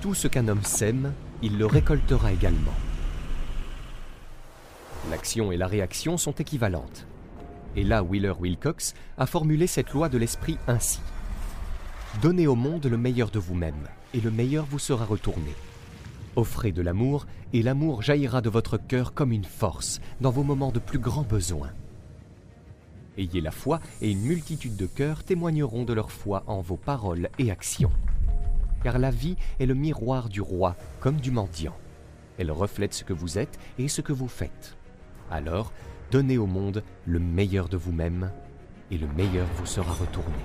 Tout ce qu'un homme sème, il le récoltera également. L'action et la réaction sont équivalentes. Et là, Wheeler Wilcox a formulé cette loi de l'esprit ainsi. Donnez au monde le meilleur de vous-même, et le meilleur vous sera retourné. Offrez de l'amour, et l'amour jaillira de votre cœur comme une force dans vos moments de plus grand besoin. Ayez la foi, et une multitude de cœurs témoigneront de leur foi en vos paroles et actions. Car la vie est le miroir du roi comme du mendiant. Elle reflète ce que vous êtes et ce que vous faites. Alors, donnez au monde le meilleur de vous-même, et le meilleur vous sera retourné.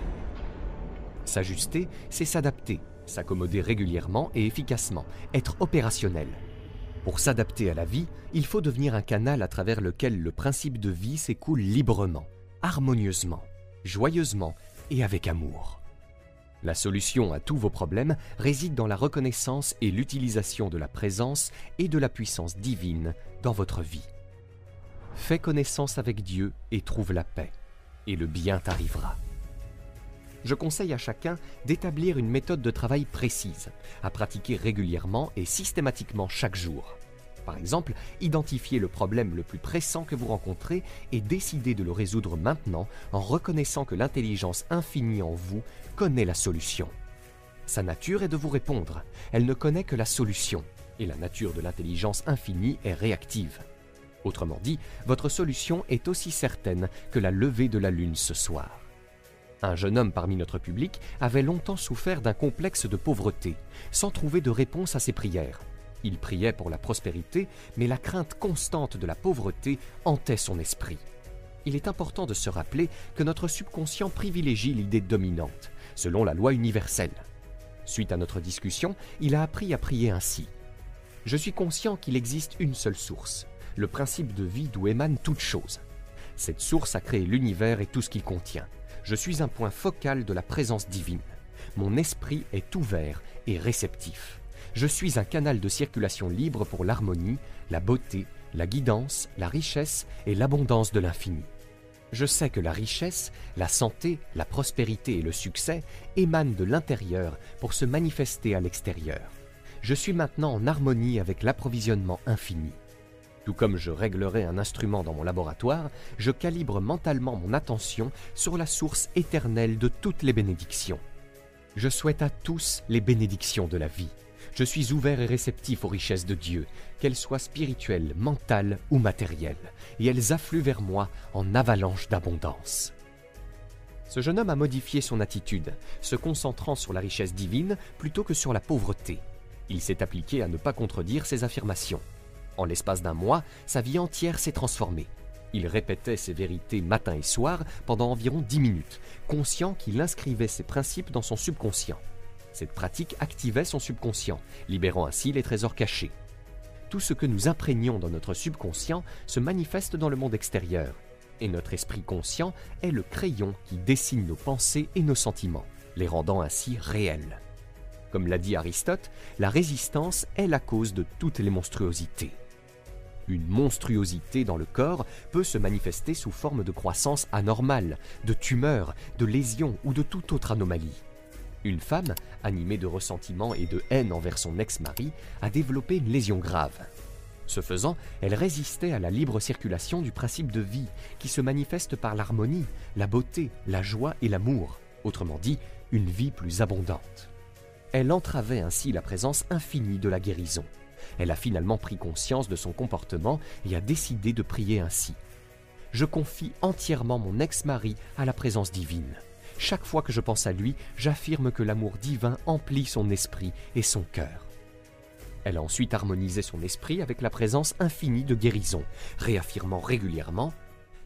S'ajuster, c'est s'adapter, s'accommoder régulièrement et efficacement, être opérationnel. Pour s'adapter à la vie, il faut devenir un canal à travers lequel le principe de vie s'écoule librement, harmonieusement, joyeusement et avec amour. La solution à tous vos problèmes réside dans la reconnaissance et l'utilisation de la présence et de la puissance divine dans votre vie. Fais connaissance avec Dieu et trouve la paix, et le bien t'arrivera je conseille à chacun d'établir une méthode de travail précise, à pratiquer régulièrement et systématiquement chaque jour. Par exemple, identifier le problème le plus pressant que vous rencontrez et décider de le résoudre maintenant en reconnaissant que l'intelligence infinie en vous connaît la solution. Sa nature est de vous répondre, elle ne connaît que la solution, et la nature de l'intelligence infinie est réactive. Autrement dit, votre solution est aussi certaine que la levée de la lune ce soir. Un jeune homme parmi notre public avait longtemps souffert d'un complexe de pauvreté, sans trouver de réponse à ses prières. Il priait pour la prospérité, mais la crainte constante de la pauvreté hantait son esprit. Il est important de se rappeler que notre subconscient privilégie l'idée dominante, selon la loi universelle. Suite à notre discussion, il a appris à prier ainsi. Je suis conscient qu'il existe une seule source, le principe de vie d'où émane toute chose. Cette source a créé l'univers et tout ce qu'il contient je suis un point focal de la présence divine. Mon esprit est ouvert et réceptif. Je suis un canal de circulation libre pour l'harmonie, la beauté, la guidance, la richesse et l'abondance de l'infini. Je sais que la richesse, la santé, la prospérité et le succès émanent de l'intérieur pour se manifester à l'extérieur. Je suis maintenant en harmonie avec l'approvisionnement infini. Tout comme je réglerai un instrument dans mon laboratoire, je calibre mentalement mon attention sur la source éternelle de toutes les bénédictions. Je souhaite à tous les bénédictions de la vie. Je suis ouvert et réceptif aux richesses de Dieu, qu'elles soient spirituelles, mentales ou matérielles, et elles affluent vers moi en avalanche d'abondance. Ce jeune homme a modifié son attitude, se concentrant sur la richesse divine plutôt que sur la pauvreté. Il s'est appliqué à ne pas contredire ses affirmations. En l'espace d'un mois, sa vie entière s'est transformée. Il répétait ses vérités matin et soir pendant environ dix minutes, conscient qu'il inscrivait ses principes dans son subconscient. Cette pratique activait son subconscient, libérant ainsi les trésors cachés. Tout ce que nous imprégnons dans notre subconscient se manifeste dans le monde extérieur, et notre esprit conscient est le crayon qui dessine nos pensées et nos sentiments, les rendant ainsi réels. Comme l'a dit Aristote, la résistance est la cause de toutes les monstruosités. Une monstruosité dans le corps peut se manifester sous forme de croissance anormale, de tumeur, de lésion ou de toute autre anomalie. Une femme, animée de ressentiment et de haine envers son ex-mari, a développé une lésion grave. Ce faisant, elle résistait à la libre circulation du principe de vie, qui se manifeste par l'harmonie, la beauté, la joie et l'amour, autrement dit, une vie plus abondante. Elle entravait ainsi la présence infinie de la guérison. Elle a finalement pris conscience de son comportement et a décidé de prier ainsi. Je confie entièrement mon ex-mari à la présence divine. Chaque fois que je pense à lui, j'affirme que l'amour divin emplit son esprit et son cœur. Elle a ensuite harmonisé son esprit avec la présence infinie de guérison, réaffirmant régulièrement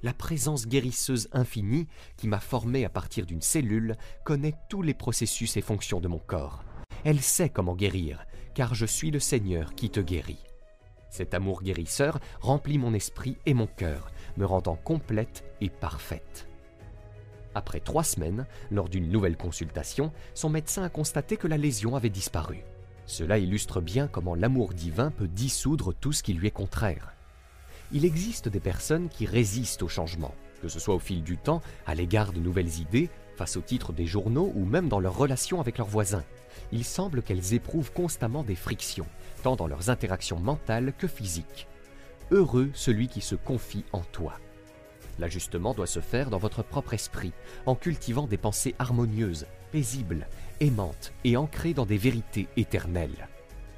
La présence guérisseuse infinie, qui m'a formé à partir d'une cellule, connaît tous les processus et fonctions de mon corps. Elle sait comment guérir, car je suis le Seigneur qui te guérit. Cet amour guérisseur remplit mon esprit et mon cœur, me rendant complète et parfaite. Après trois semaines, lors d'une nouvelle consultation, son médecin a constaté que la lésion avait disparu. Cela illustre bien comment l'amour divin peut dissoudre tout ce qui lui est contraire. Il existe des personnes qui résistent au changement, que ce soit au fil du temps, à l'égard de nouvelles idées, Face aux titres des journaux ou même dans leurs relations avec leurs voisins, il semble qu'elles éprouvent constamment des frictions, tant dans leurs interactions mentales que physiques. Heureux celui qui se confie en toi. L'ajustement doit se faire dans votre propre esprit, en cultivant des pensées harmonieuses, paisibles, aimantes et ancrées dans des vérités éternelles.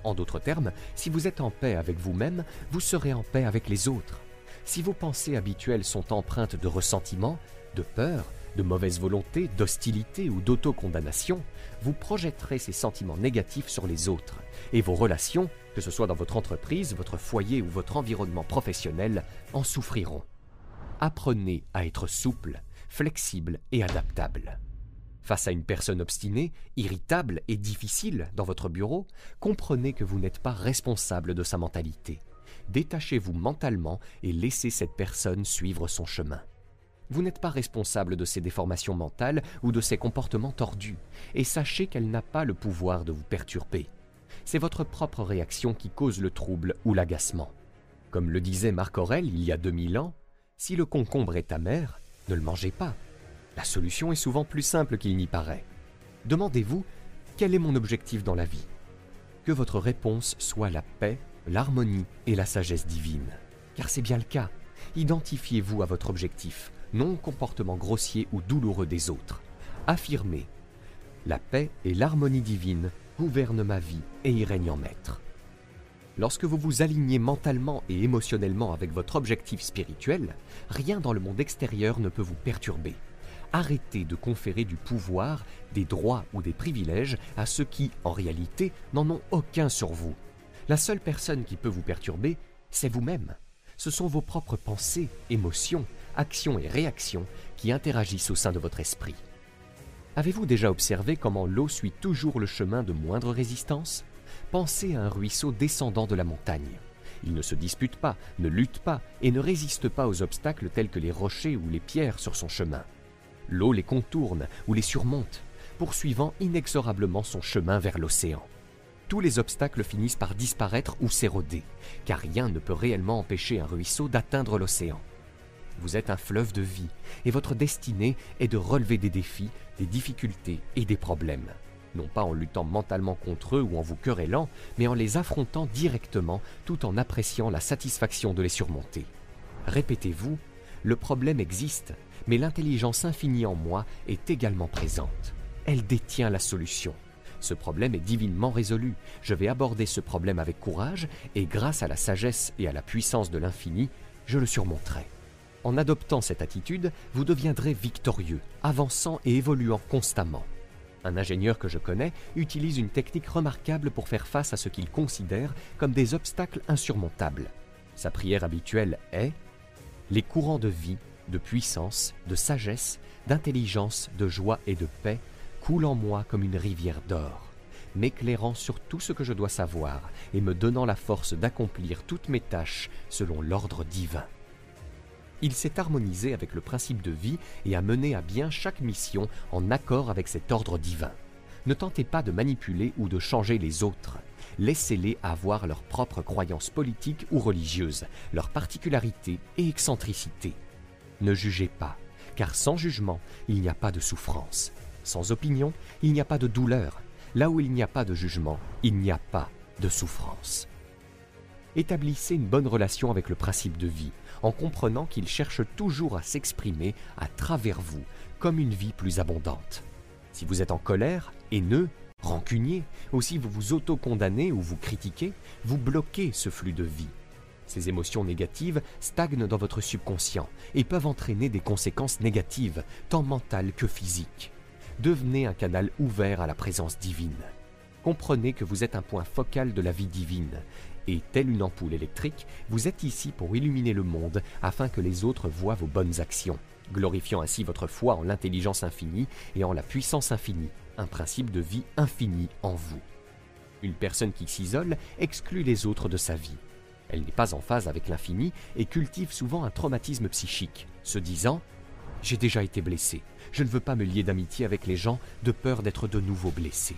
En d'autres termes, si vous êtes en paix avec vous-même, vous serez en paix avec les autres. Si vos pensées habituelles sont empreintes de ressentiment, de peur, de mauvaise volonté, d'hostilité ou d'autocondamnation, vous projetterez ces sentiments négatifs sur les autres, et vos relations, que ce soit dans votre entreprise, votre foyer ou votre environnement professionnel, en souffriront. Apprenez à être souple, flexible et adaptable. Face à une personne obstinée, irritable et difficile dans votre bureau, comprenez que vous n'êtes pas responsable de sa mentalité. Détachez-vous mentalement et laissez cette personne suivre son chemin. Vous n'êtes pas responsable de ses déformations mentales ou de ses comportements tordus, et sachez qu'elle n'a pas le pouvoir de vous perturber. C'est votre propre réaction qui cause le trouble ou l'agacement. Comme le disait Marc Aurèle il y a 2000 ans, si le concombre est amer, ne le mangez pas. La solution est souvent plus simple qu'il n'y paraît. Demandez-vous, quel est mon objectif dans la vie? Que votre réponse soit la paix, l'harmonie et la sagesse divine. Car c'est bien le cas. Identifiez-vous à votre objectif, non au comportement grossier ou douloureux des autres. Affirmez La paix et l'harmonie divine gouvernent ma vie et y règnent en maître. Lorsque vous vous alignez mentalement et émotionnellement avec votre objectif spirituel, rien dans le monde extérieur ne peut vous perturber. Arrêtez de conférer du pouvoir, des droits ou des privilèges à ceux qui, en réalité, n'en ont aucun sur vous. La seule personne qui peut vous perturber, c'est vous-même. Ce sont vos propres pensées, émotions, actions et réactions qui interagissent au sein de votre esprit. Avez-vous déjà observé comment l'eau suit toujours le chemin de moindre résistance? Pensez à un ruisseau descendant de la montagne. Il ne se dispute pas, ne lutte pas et ne résiste pas aux obstacles tels que les rochers ou les pierres sur son chemin. L'eau les contourne ou les surmonte, poursuivant inexorablement son chemin vers l'océan. Tous les obstacles finissent par disparaître ou s'éroder, car rien ne peut réellement empêcher un ruisseau d'atteindre l'océan. Vous êtes un fleuve de vie, et votre destinée est de relever des défis, des difficultés et des problèmes. Non pas en luttant mentalement contre eux ou en vous querellant, mais en les affrontant directement tout en appréciant la satisfaction de les surmonter. Répétez-vous, le problème existe, mais l'intelligence infinie en moi est également présente. Elle détient la solution. Ce problème est divinement résolu. Je vais aborder ce problème avec courage et grâce à la sagesse et à la puissance de l'infini, je le surmonterai. En adoptant cette attitude, vous deviendrez victorieux, avançant et évoluant constamment. Un ingénieur que je connais utilise une technique remarquable pour faire face à ce qu'il considère comme des obstacles insurmontables. Sa prière habituelle est ⁇ Les courants de vie, de puissance, de sagesse, d'intelligence, de joie et de paix coulent en moi comme une rivière d'or, m'éclairant sur tout ce que je dois savoir et me donnant la force d'accomplir toutes mes tâches selon l'ordre divin. Il s'est harmonisé avec le principe de vie et a mené à bien chaque mission en accord avec cet ordre divin. Ne tentez pas de manipuler ou de changer les autres. Laissez-les avoir leurs propres croyances politiques ou religieuses, leurs particularités et excentricités. Ne jugez pas, car sans jugement, il n'y a pas de souffrance. Sans opinion, il n'y a pas de douleur. Là où il n'y a pas de jugement, il n'y a pas de souffrance. Établissez une bonne relation avec le principe de vie, en comprenant qu'il cherche toujours à s'exprimer à travers vous, comme une vie plus abondante. Si vous êtes en colère, haineux, rancunier, ou si vous vous auto-condamnez ou vous critiquez, vous bloquez ce flux de vie. Ces émotions négatives stagnent dans votre subconscient et peuvent entraîner des conséquences négatives, tant mentales que physiques. Devenez un canal ouvert à la présence divine. Comprenez que vous êtes un point focal de la vie divine et, telle une ampoule électrique, vous êtes ici pour illuminer le monde afin que les autres voient vos bonnes actions, glorifiant ainsi votre foi en l'intelligence infinie et en la puissance infinie, un principe de vie infini en vous. Une personne qui s'isole exclut les autres de sa vie. Elle n'est pas en phase avec l'infini et cultive souvent un traumatisme psychique, se disant ⁇ J'ai déjà été blessé, je ne veux pas me lier d'amitié avec les gens de peur d'être de nouveau blessé.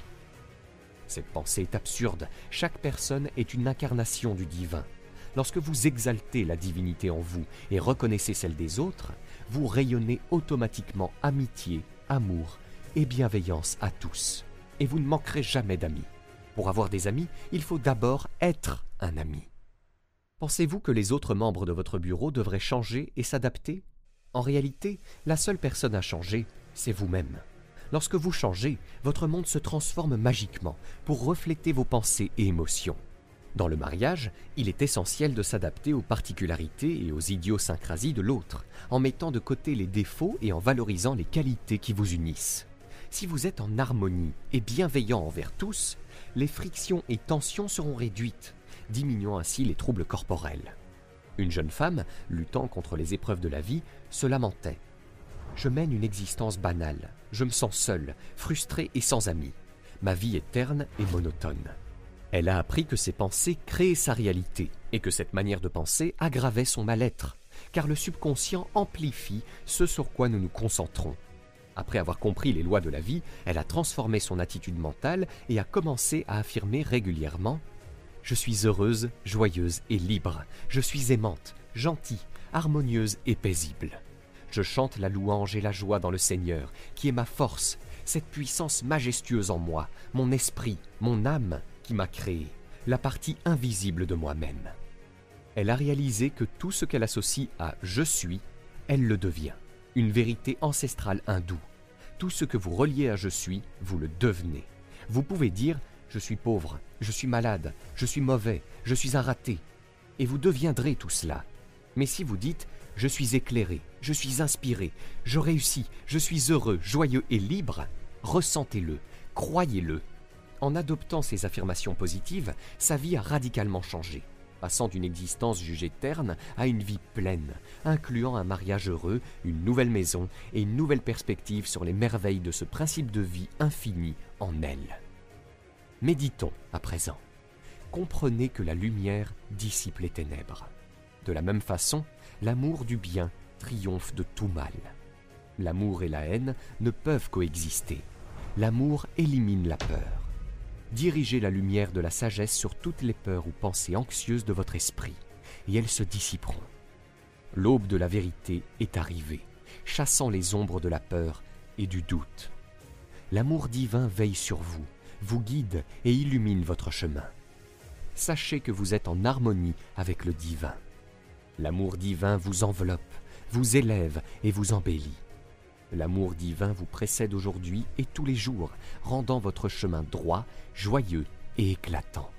Cette pensée est absurde. Chaque personne est une incarnation du divin. Lorsque vous exaltez la divinité en vous et reconnaissez celle des autres, vous rayonnez automatiquement amitié, amour et bienveillance à tous, et vous ne manquerez jamais d'amis. Pour avoir des amis, il faut d'abord être un ami. Pensez-vous que les autres membres de votre bureau devraient changer et s'adapter? En réalité, la seule personne à changer, c'est vous-même. Lorsque vous changez, votre monde se transforme magiquement pour refléter vos pensées et émotions. Dans le mariage, il est essentiel de s'adapter aux particularités et aux idiosyncrasies de l'autre, en mettant de côté les défauts et en valorisant les qualités qui vous unissent. Si vous êtes en harmonie et bienveillant envers tous, les frictions et tensions seront réduites, diminuant ainsi les troubles corporels. Une jeune femme, luttant contre les épreuves de la vie, se lamentait. Je mène une existence banale, je me sens seule, frustrée et sans amis. Ma vie est terne et monotone. Elle a appris que ses pensées créaient sa réalité et que cette manière de penser aggravait son mal-être, car le subconscient amplifie ce sur quoi nous nous concentrons. Après avoir compris les lois de la vie, elle a transformé son attitude mentale et a commencé à affirmer régulièrement ⁇ Je suis heureuse, joyeuse et libre, je suis aimante, gentille, harmonieuse et paisible. Je chante la louange et la joie dans le Seigneur, qui est ma force, cette puissance majestueuse en moi, mon esprit, mon âme, qui m'a créé, la partie invisible de moi-même. Elle a réalisé que tout ce qu'elle associe à je suis, elle le devient, une vérité ancestrale hindoue. Tout ce que vous reliez à je suis, vous le devenez. Vous pouvez dire je suis pauvre, je suis malade, je suis mauvais, je suis un raté, et vous deviendrez tout cela. Mais si vous dites je suis éclairé, je suis inspiré, je réussis, je suis heureux, joyeux et libre, ressentez-le, croyez-le, en adoptant ces affirmations positives, sa vie a radicalement changé, passant d'une existence jugée terne à une vie pleine, incluant un mariage heureux, une nouvelle maison et une nouvelle perspective sur les merveilles de ce principe de vie infini en elle. Méditons à présent. Comprenez que la lumière dissipe les ténèbres. De la même façon, l'amour du bien triomphe de tout mal. L'amour et la haine ne peuvent coexister. L'amour élimine la peur dirigez la lumière de la sagesse sur toutes les peurs ou pensées anxieuses de votre esprit, et elles se dissiperont. L'aube de la vérité est arrivée, chassant les ombres de la peur et du doute. L'amour divin veille sur vous, vous guide et illumine votre chemin. Sachez que vous êtes en harmonie avec le divin. L'amour divin vous enveloppe, vous élève et vous embellit. L'amour divin vous précède aujourd'hui et tous les jours, rendant votre chemin droit, joyeux et éclatant.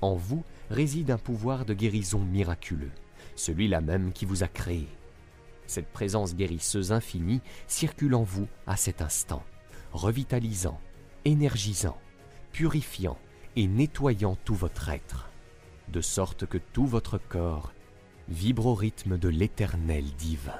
En vous réside un pouvoir de guérison miraculeux, celui-là même qui vous a créé. Cette présence guérisseuse infinie circule en vous à cet instant, revitalisant, énergisant, purifiant et nettoyant tout votre être, de sorte que tout votre corps vibre au rythme de l'éternel divin.